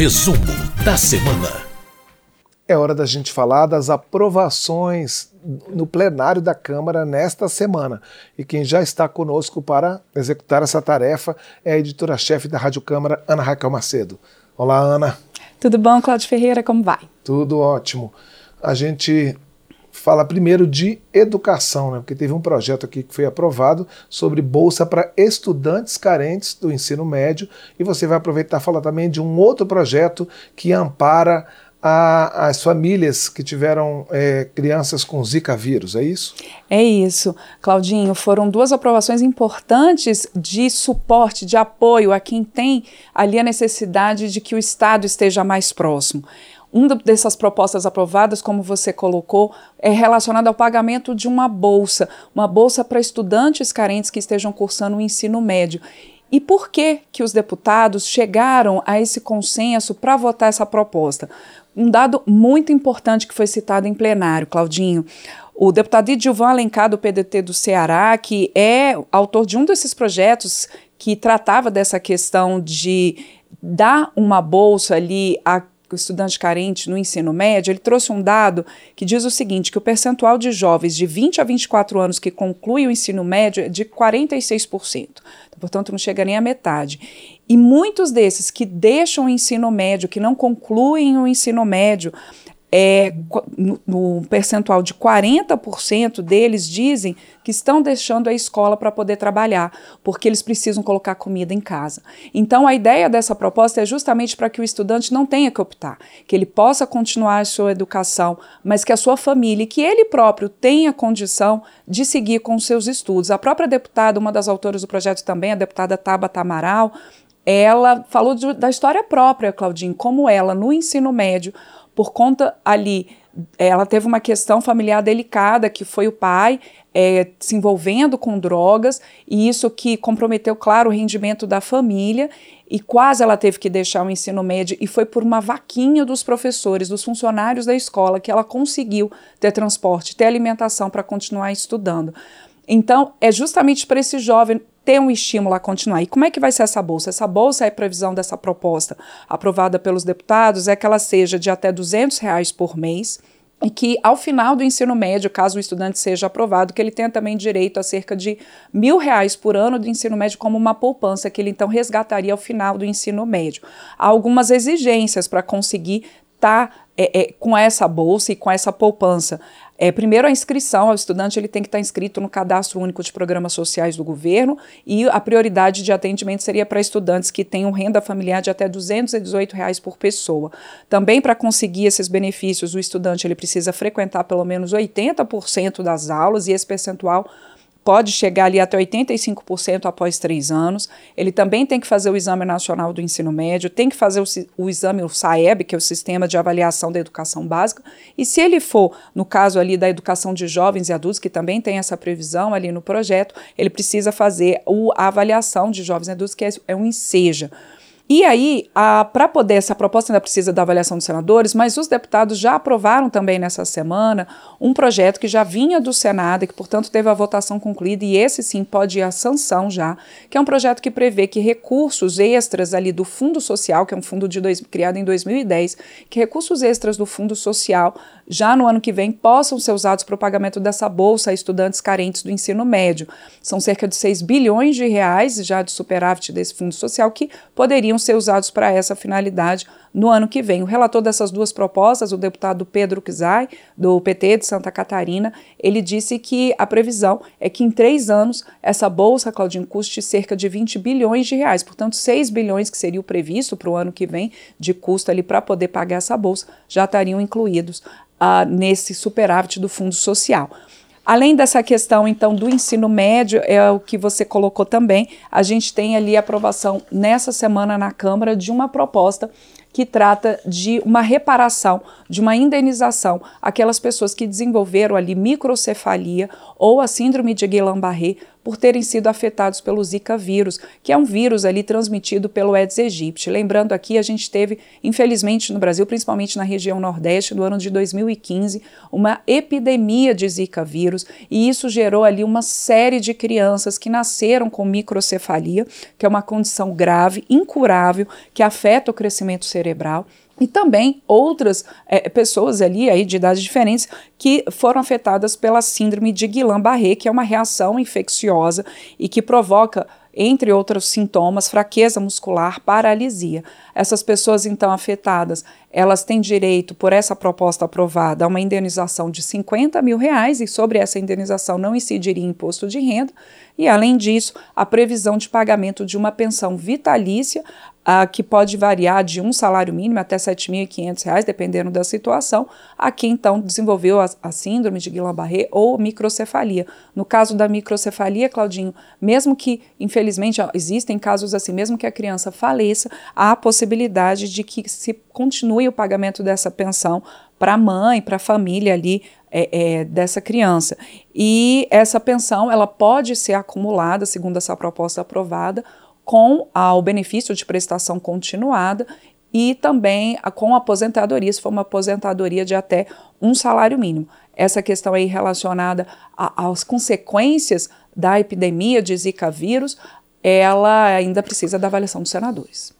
Resumo da semana. É hora da gente falar das aprovações no plenário da Câmara nesta semana. E quem já está conosco para executar essa tarefa é a editora-chefe da Rádio Câmara, Ana Raquel Macedo. Olá, Ana. Tudo bom, Cláudio Ferreira? Como vai? Tudo ótimo. A gente fala primeiro de educação, né? porque teve um projeto aqui que foi aprovado sobre bolsa para estudantes carentes do ensino médio, e você vai aproveitar e falar também de um outro projeto que ampara a, as famílias que tiveram é, crianças com Zika vírus, é isso? É isso, Claudinho. Foram duas aprovações importantes de suporte, de apoio a quem tem ali a necessidade de que o Estado esteja mais próximo. Uma dessas propostas aprovadas, como você colocou, é relacionada ao pagamento de uma bolsa, uma bolsa para estudantes carentes que estejam cursando o ensino médio. E por que que os deputados chegaram a esse consenso para votar essa proposta? Um dado muito importante que foi citado em plenário, Claudinho. O deputado Edilvan Alencar, do PDT do Ceará, que é autor de um desses projetos que tratava dessa questão de dar uma bolsa ali a estudante carente no ensino médio, ele trouxe um dado que diz o seguinte, que o percentual de jovens de 20 a 24 anos que concluem o ensino médio é de 46%. Então, portanto, não chega nem à metade. E muitos desses que deixam o ensino médio, que não concluem o ensino médio, é, no, no, percentual de 40% deles dizem que estão deixando a escola para poder trabalhar, porque eles precisam colocar comida em casa. Então, a ideia dessa proposta é justamente para que o estudante não tenha que optar, que ele possa continuar a sua educação, mas que a sua família que ele próprio tenha condição de seguir com seus estudos. A própria deputada, uma das autoras do projeto também, a deputada Tabata Amaral, ela falou de, da história própria, Claudinho, como ela, no ensino médio, por conta ali, ela teve uma questão familiar delicada, que foi o pai é, se envolvendo com drogas, e isso que comprometeu, claro, o rendimento da família, e quase ela teve que deixar o ensino médio, e foi por uma vaquinha dos professores, dos funcionários da escola, que ela conseguiu ter transporte, ter alimentação para continuar estudando. Então, é justamente para esse jovem ter um estímulo a continuar. E como é que vai ser essa bolsa? Essa bolsa, é previsão dessa proposta aprovada pelos deputados, é que ela seja de até 200 reais por mês, e que ao final do ensino médio, caso o estudante seja aprovado, que ele tenha também direito a cerca de mil reais por ano do ensino médio como uma poupança que ele então resgataria ao final do ensino médio. Há algumas exigências para conseguir estar tá, é, é, com essa bolsa e com essa poupança. É, primeiro, a inscrição, o estudante ele tem que estar inscrito no Cadastro Único de Programas Sociais do governo e a prioridade de atendimento seria para estudantes que tenham renda familiar de até 218 reais por pessoa. Também, para conseguir esses benefícios, o estudante ele precisa frequentar pelo menos 80% das aulas e esse percentual pode chegar ali até 85% após três anos. Ele também tem que fazer o Exame Nacional do Ensino Médio, tem que fazer o, o, exame, o SAEB, que é o Sistema de Avaliação da Educação Básica, e se ele for, no caso ali da educação de jovens e adultos, que também tem essa previsão ali no projeto, ele precisa fazer o, a avaliação de jovens e adultos, que é, é um INSEJA. E aí, para poder, essa proposta ainda precisa da avaliação dos senadores, mas os deputados já aprovaram também nessa semana um projeto que já vinha do Senado e que, portanto, teve a votação concluída, e esse sim pode ir à sanção já, que é um projeto que prevê que recursos extras ali do Fundo Social, que é um fundo de dois, criado em 2010, que recursos extras do Fundo Social já no ano que vem possam ser usados para o pagamento dessa bolsa a estudantes carentes do ensino médio. São cerca de 6 bilhões de reais já de superávit desse fundo social que poderiam ser usados para essa finalidade no ano que vem. O relator dessas duas propostas, o deputado Pedro Kizai, do PT de Santa Catarina, ele disse que a previsão é que em três anos essa bolsa, Claudinho, custe cerca de 20 bilhões de reais. Portanto, 6 bilhões que seria o previsto para o ano que vem de custo ali para poder pagar essa bolsa já estariam incluídos uh, nesse superávit do Fundo Social. Além dessa questão, então, do ensino médio, é o que você colocou também, a gente tem ali aprovação nessa semana na Câmara de uma proposta que trata de uma reparação, de uma indenização aquelas pessoas que desenvolveram ali microcefalia ou a síndrome de Guillain-Barré por terem sido afetados pelo Zika vírus, que é um vírus ali transmitido pelo Aedes aegypti. Lembrando aqui, a gente teve, infelizmente, no Brasil, principalmente na região Nordeste, no ano de 2015, uma epidemia de Zika vírus, e isso gerou ali uma série de crianças que nasceram com microcefalia, que é uma condição grave, incurável, que afeta o crescimento cerebral e também outras é, pessoas ali aí de idades diferentes que foram afetadas pela síndrome de Guillain-Barré, que é uma reação infecciosa e que provoca entre outros sintomas, fraqueza muscular, paralisia. Essas pessoas então afetadas, elas têm direito, por essa proposta aprovada, a uma indenização de 50 mil reais e sobre essa indenização não incidiria imposto de renda e, além disso, a previsão de pagamento de uma pensão vitalícia uh, que pode variar de um salário mínimo até R$ 7.500, dependendo da situação, a quem então desenvolveu a, a síndrome de Guillain-Barré ou microcefalia. No caso da microcefalia, Claudinho, mesmo que, infelizmente, existem casos assim, mesmo que a criança faleça, há a possibilidade de que se continue o pagamento dessa pensão para a mãe, para a família ali é, é, dessa criança. E essa pensão ela pode ser acumulada, segundo essa proposta aprovada, com o benefício de prestação continuada e também a, com a aposentadoria, se for uma aposentadoria de até um salário mínimo. Essa questão aí relacionada às consequências da epidemia de Zika vírus, ela ainda precisa da avaliação dos senadores.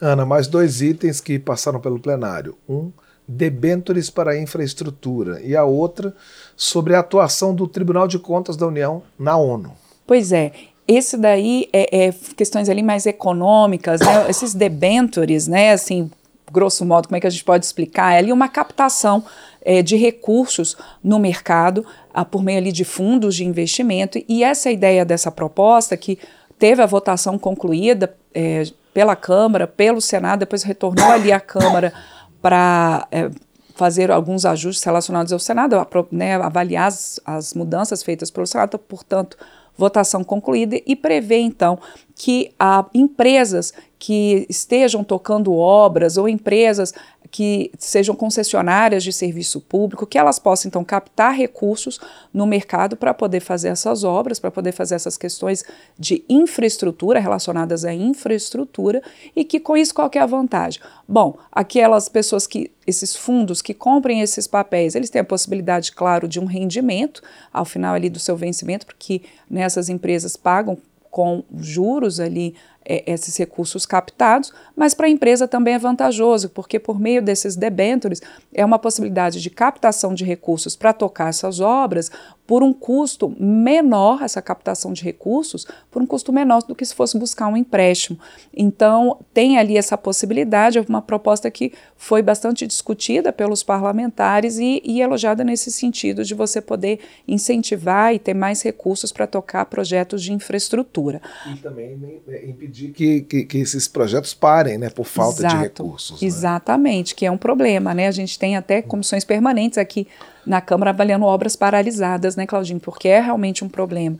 Ana, mais dois itens que passaram pelo plenário. Um, debêntures para a infraestrutura, e a outra sobre a atuação do Tribunal de Contas da União na ONU. Pois é, esse daí é, é, questões ali mais econômicas, né? esses debentures, né? Assim, grosso modo, como é que a gente pode explicar? É ali uma captação é, de recursos no mercado a, por meio ali de fundos de investimento e essa ideia dessa proposta que teve a votação concluída é, pela Câmara, pelo Senado, depois retornou ali à Câmara para é, fazer alguns ajustes relacionados ao Senado, né, avaliar as, as mudanças feitas pelo Senado, portanto, votação concluída e prevê então que há empresas que estejam tocando obras ou empresas que sejam concessionárias de serviço público, que elas possam então captar recursos no mercado para poder fazer essas obras, para poder fazer essas questões de infraestrutura relacionadas à infraestrutura e que com isso qual é a vantagem? Bom, aquelas pessoas que esses fundos que comprem esses papéis, eles têm a possibilidade, claro, de um rendimento ao final ali do seu vencimento, porque nessas empresas pagam com juros ali é, esses recursos captados, mas para a empresa também é vantajoso, porque por meio desses debêntures é uma possibilidade de captação de recursos para tocar essas obras por um custo menor, essa captação de recursos, por um custo menor do que se fosse buscar um empréstimo. Então, tem ali essa possibilidade, é uma proposta que foi bastante discutida pelos parlamentares e, e elogiada nesse sentido de você poder incentivar e ter mais recursos para tocar projetos de infraestrutura. E também né, impedir impedir que, que, que, esses projetos parem, né, por falta Exato, de recursos. Né? Exatamente, que é um problema, né? A gente tem até comissões permanentes aqui na Câmara avaliando obras paralisadas, né, Claudinho? Porque é realmente um problema.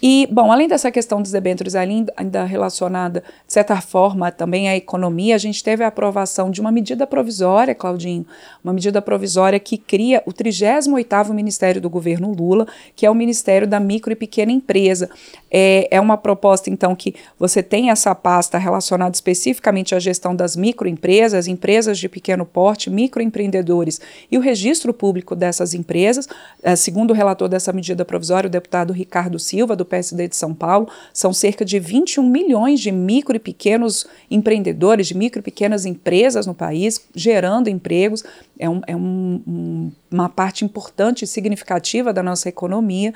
E, bom, além dessa questão dos debêntures ainda relacionada, de certa forma, também à economia, a gente teve a aprovação de uma medida provisória, Claudinho, uma medida provisória que cria o 38º Ministério do governo Lula, que é o Ministério da Micro e Pequena Empresa. É, é uma proposta, então, que você tem essa pasta relacionada especificamente à gestão das microempresas, empresas de pequeno porte, microempreendedores e o registro público dessas empresas. É, segundo o relator dessa medida provisória, o deputado Ricardo Silva, do PSD de São Paulo, são cerca de 21 milhões de micro e pequenos empreendedores, de micro e pequenas empresas no país, gerando empregos. É, um, é um, um, uma parte importante e significativa da nossa economia.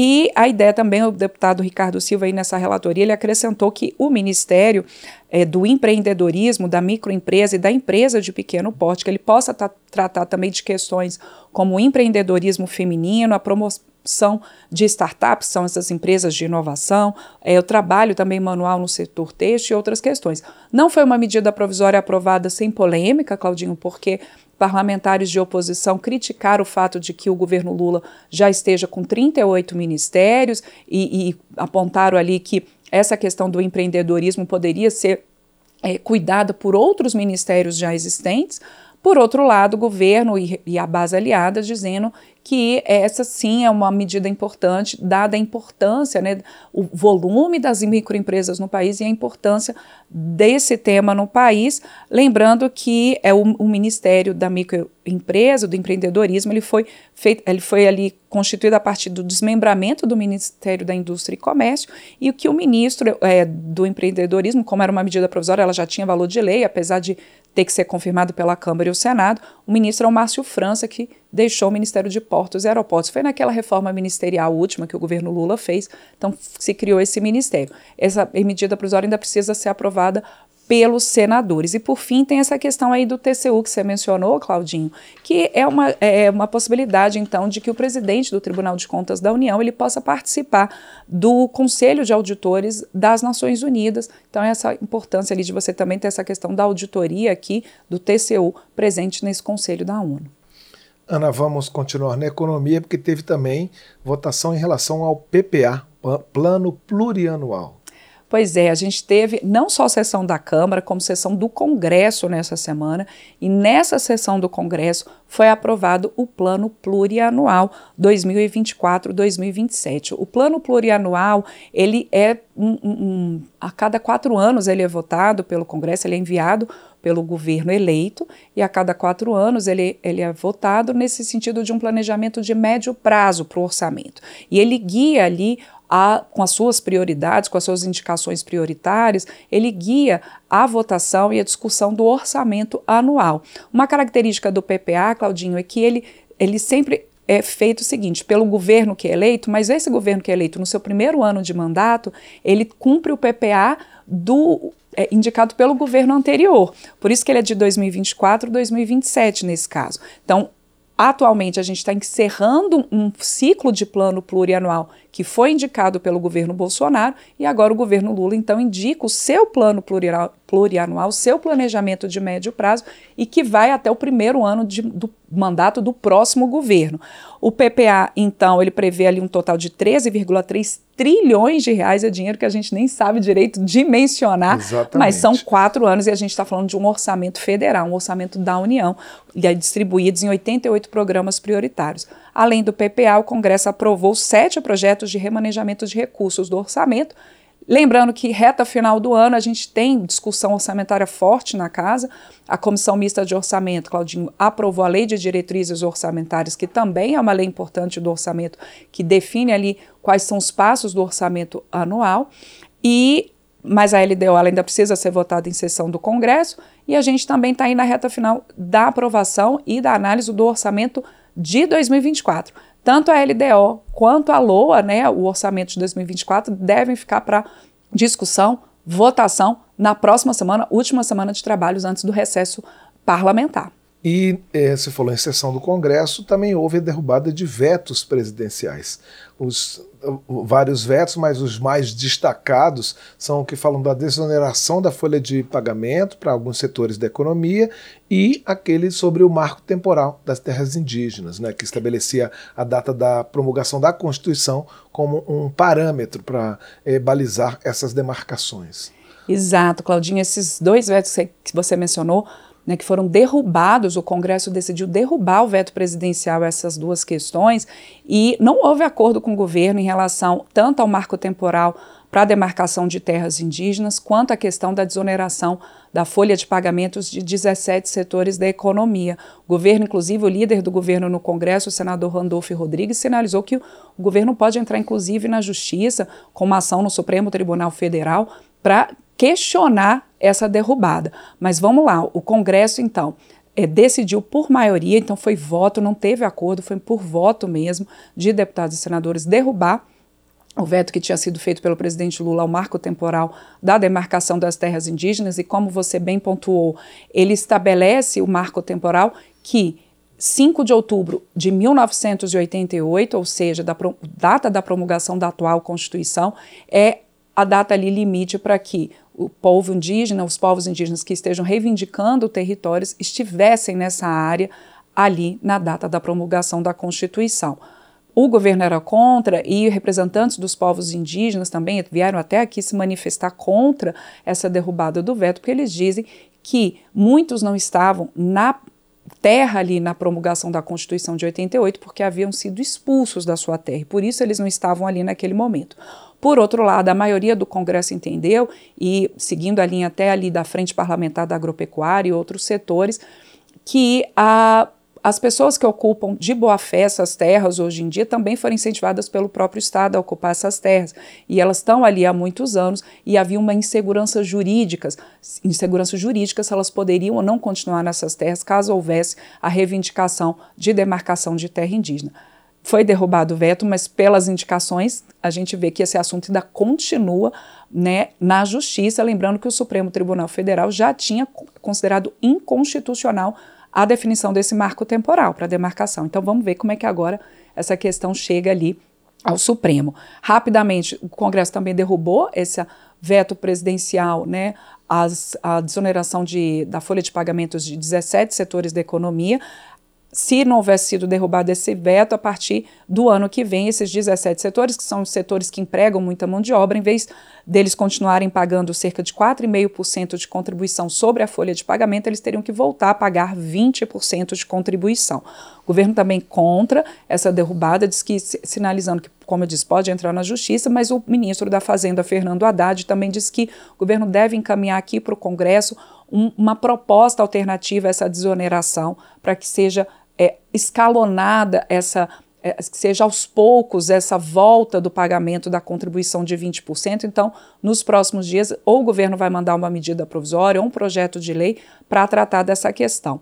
E a ideia também, o deputado Ricardo Silva, aí nessa relatoria, ele acrescentou que o Ministério é, do Empreendedorismo, da microempresa e da empresa de pequeno porte, que ele possa tratar também de questões como o empreendedorismo feminino, a promoção são de startups, são essas empresas de inovação, é, o trabalho também manual no setor têxtil e outras questões. Não foi uma medida provisória aprovada sem polêmica, Claudinho, porque parlamentares de oposição criticaram o fato de que o governo Lula já esteja com 38 ministérios e, e apontaram ali que essa questão do empreendedorismo poderia ser é, cuidada por outros ministérios já existentes. Por outro lado, o governo e, e a base aliada dizendo que essa sim é uma medida importante, dada a importância, né, o volume das microempresas no país e a importância desse tema no país. Lembrando que é o, o Ministério da Microempresa, do Empreendedorismo, ele foi, feito, ele foi ali constituído a partir do desmembramento do Ministério da Indústria e Comércio e que o ministro é, do empreendedorismo, como era uma medida provisória, ela já tinha valor de lei, apesar de ter que ser confirmado pela Câmara e o Senado, o ministro é o Márcio França, que deixou o Ministério de Portos e Aeroportos. Foi naquela reforma ministerial última que o governo Lula fez, então se criou esse ministério. Essa medida provisória ainda precisa ser aprovada pelos senadores. E por fim, tem essa questão aí do TCU que você mencionou, Claudinho, que é uma, é uma possibilidade, então, de que o presidente do Tribunal de Contas da União ele possa participar do Conselho de Auditores das Nações Unidas. Então, essa importância ali de você também ter essa questão da auditoria aqui do TCU presente nesse Conselho da ONU. Ana, vamos continuar na economia, porque teve também votação em relação ao PPA, Plano Plurianual. Pois é, a gente teve não só sessão da Câmara, como sessão do Congresso nessa semana, e nessa sessão do Congresso foi aprovado o Plano Plurianual 2024-2027. O Plano Plurianual, ele é um, um, a cada quatro anos ele é votado pelo Congresso, ele é enviado pelo governo eleito, e a cada quatro anos ele, ele é votado nesse sentido de um planejamento de médio prazo para o orçamento. E ele guia ali a, com as suas prioridades, com as suas indicações prioritárias, ele guia a votação e a discussão do orçamento anual. Uma característica do PPA, Claudinho, é que ele, ele sempre é feito o seguinte, pelo governo que é eleito, mas esse governo que é eleito no seu primeiro ano de mandato, ele cumpre o PPA do é, indicado pelo governo anterior. Por isso que ele é de 2024 2027 nesse caso. Então, atualmente a gente está encerrando um ciclo de plano plurianual que foi indicado pelo governo Bolsonaro e agora o governo Lula então indica o seu plano plurianual, seu planejamento de médio prazo e que vai até o primeiro ano de, do mandato do próximo governo. O PPA, então, ele prevê ali um total de 13,3 trilhões de reais, é dinheiro que a gente nem sabe direito dimensionar, Exatamente. mas são quatro anos e a gente está falando de um orçamento federal, um orçamento da União, e é distribuídos em 88 programas prioritários. Além do PPA, o Congresso aprovou sete projetos de remanejamento de recursos do orçamento. Lembrando que reta final do ano a gente tem discussão orçamentária forte na casa. A Comissão Mista de Orçamento, Claudinho, aprovou a Lei de Diretrizes Orçamentárias, que também é uma lei importante do orçamento, que define ali quais são os passos do orçamento anual. E mas a LDO ainda precisa ser votada em sessão do Congresso e a gente também está aí na reta final da aprovação e da análise do orçamento de 2024. Tanto a LDO quanto a LOA, né, o orçamento de 2024, devem ficar para discussão, votação na próxima semana, última semana de trabalhos antes do recesso parlamentar. E se falou em sessão do Congresso, também houve a derrubada de vetos presidenciais. Os vários vetos, mas os mais destacados são o que falam da desoneração da folha de pagamento para alguns setores da economia e aquele sobre o marco temporal das terras indígenas, né, que estabelecia a data da promulgação da Constituição como um parâmetro para eh, balizar essas demarcações. Exato, Claudinha, esses dois vetos que você mencionou né, que foram derrubados, o Congresso decidiu derrubar o veto presidencial essas duas questões e não houve acordo com o governo em relação tanto ao marco temporal para a demarcação de terras indígenas, quanto à questão da desoneração da folha de pagamentos de 17 setores da economia. O governo, inclusive o líder do governo no Congresso, o senador Randolph Rodrigues, sinalizou que o governo pode entrar, inclusive, na Justiça com uma ação no Supremo Tribunal Federal para questionar essa derrubada. Mas vamos lá, o Congresso, então, é, decidiu por maioria, então foi voto, não teve acordo, foi por voto mesmo de deputados e senadores derrubar o veto que tinha sido feito pelo presidente Lula ao marco temporal da demarcação das terras indígenas, e como você bem pontuou, ele estabelece o marco temporal que 5 de outubro de 1988, ou seja, da data da promulgação da atual Constituição, é a data ali limite para que o povo indígena, os povos indígenas que estejam reivindicando territórios estivessem nessa área ali na data da promulgação da Constituição. O governo era contra e representantes dos povos indígenas também vieram até aqui se manifestar contra essa derrubada do veto, porque eles dizem que muitos não estavam na terra ali na promulgação da Constituição de 88, porque haviam sido expulsos da sua terra, e por isso eles não estavam ali naquele momento. Por outro lado, a maioria do Congresso entendeu, e seguindo a linha até ali da Frente Parlamentar da Agropecuária e outros setores, que a as pessoas que ocupam de boa fé essas terras hoje em dia também foram incentivadas pelo próprio Estado a ocupar essas terras. E elas estão ali há muitos anos e havia uma insegurança jurídica, insegurança jurídica se elas poderiam ou não continuar nessas terras caso houvesse a reivindicação de demarcação de terra indígena. Foi derrubado o veto, mas pelas indicações a gente vê que esse assunto ainda continua né, na justiça, lembrando que o Supremo Tribunal Federal já tinha considerado inconstitucional a definição desse marco temporal para demarcação. Então vamos ver como é que agora essa questão chega ali ao Supremo. Rapidamente, o Congresso também derrubou esse veto presidencial, né, as, a desoneração de, da folha de pagamentos de 17 setores da economia, se não houvesse sido derrubado esse veto, a partir do ano que vem, esses 17 setores, que são os setores que empregam muita mão de obra, em vez deles continuarem pagando cerca de 4,5% de contribuição sobre a folha de pagamento, eles teriam que voltar a pagar 20% de contribuição. O governo também contra essa derrubada, diz que, sinalizando que, como eu disse, pode entrar na justiça, mas o ministro da Fazenda, Fernando Haddad, também disse que o governo deve encaminhar aqui para o Congresso um, uma proposta alternativa a essa desoneração, para que seja é, escalonada essa é, que seja aos poucos essa volta do pagamento da contribuição de 20%. Então, nos próximos dias, ou o governo vai mandar uma medida provisória ou um projeto de lei para tratar dessa questão.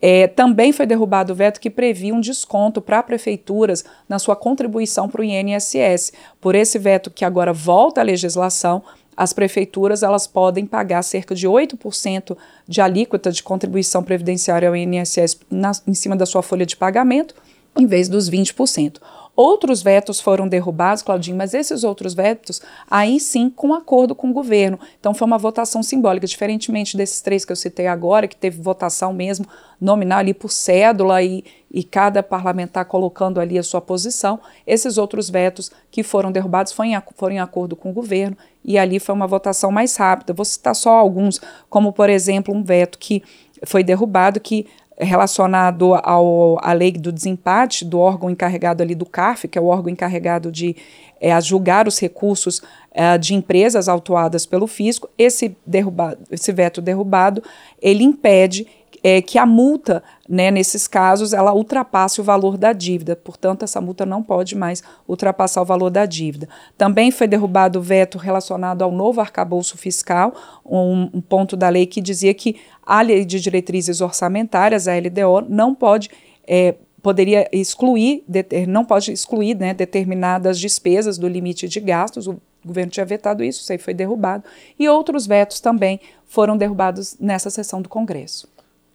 É, também foi derrubado o veto que previa um desconto para prefeituras na sua contribuição para o INSS. Por esse veto que agora volta à legislação, as prefeituras elas podem pagar cerca de 8% de alíquota de contribuição previdenciária ao INSS na, em cima da sua folha de pagamento, em vez dos 20%. Outros vetos foram derrubados, Claudinho, mas esses outros vetos, aí sim, com acordo com o governo. Então foi uma votação simbólica, diferentemente desses três que eu citei agora, que teve votação mesmo nominal ali por cédula e, e cada parlamentar colocando ali a sua posição. Esses outros vetos que foram derrubados foram em, foram em acordo com o governo e ali foi uma votação mais rápida. Vou citar só alguns, como por exemplo um veto que foi derrubado que relacionado ao, à lei do desempate do órgão encarregado ali do CARF, que é o órgão encarregado de é, julgar os recursos é, de empresas autuadas pelo fisco, esse, derrubado, esse veto derrubado, ele impede é, que a multa, né, nesses casos, ela ultrapasse o valor da dívida. Portanto, essa multa não pode mais ultrapassar o valor da dívida. Também foi derrubado o veto relacionado ao novo arcabouço fiscal, um, um ponto da lei que dizia que a lei de diretrizes orçamentárias, a LDO, não pode é, poderia excluir, não pode excluir né, determinadas despesas do limite de gastos. O governo tinha vetado isso, isso aí foi derrubado. E outros vetos também foram derrubados nessa sessão do Congresso.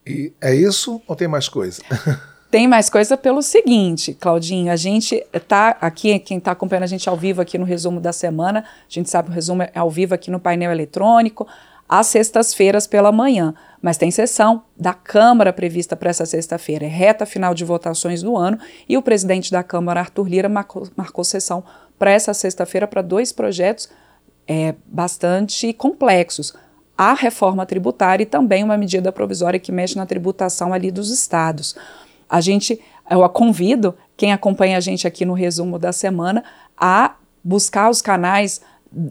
E é isso ou tem mais coisa? Tem mais coisa pelo seguinte, Claudinho, a gente está aqui, quem está acompanhando a gente ao vivo aqui no resumo da semana, a gente sabe o resumo é ao vivo aqui no painel eletrônico, às sextas-feiras pela manhã, mas tem sessão da Câmara prevista para essa sexta-feira, é reta final de votações do ano, e o presidente da Câmara, Arthur Lira, marcou, marcou sessão para essa sexta-feira para dois projetos é, bastante complexos. A reforma tributária e também uma medida provisória que mexe na tributação ali dos estados. A gente, eu a convido quem acompanha a gente aqui no resumo da semana a buscar os canais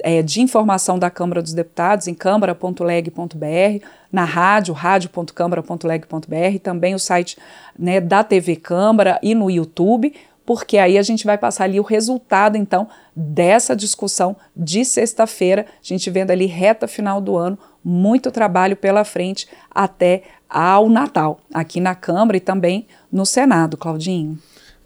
é, de informação da Câmara dos Deputados em câmara.leg.br, na rádio, rádio.câmara.leg.br, também o site né, da TV Câmara e no YouTube, porque aí a gente vai passar ali o resultado, então, dessa discussão de sexta-feira, a gente vendo ali reta final do ano, muito trabalho pela frente até ao Natal, aqui na Câmara e também no Senado, Claudinho.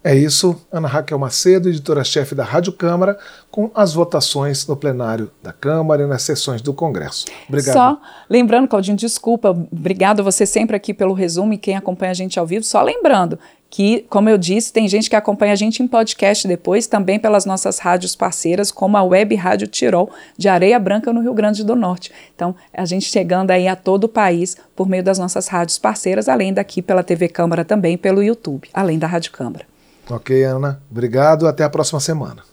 É isso, Ana Raquel Macedo, editora-chefe da Rádio Câmara, com as votações no plenário da Câmara e nas sessões do Congresso. Obrigado. Só lembrando, Claudinho, desculpa, obrigado você sempre aqui pelo resumo e quem acompanha a gente ao vivo. Só lembrando que, como eu disse, tem gente que acompanha a gente em podcast depois, também pelas nossas rádios parceiras, como a Web Rádio Tirol, de Areia Branca, no Rio Grande do Norte. Então, a gente chegando aí a todo o país por meio das nossas rádios parceiras, além daqui pela TV Câmara também, pelo YouTube, além da Rádio Câmara. Ok, Ana. Obrigado. Até a próxima semana.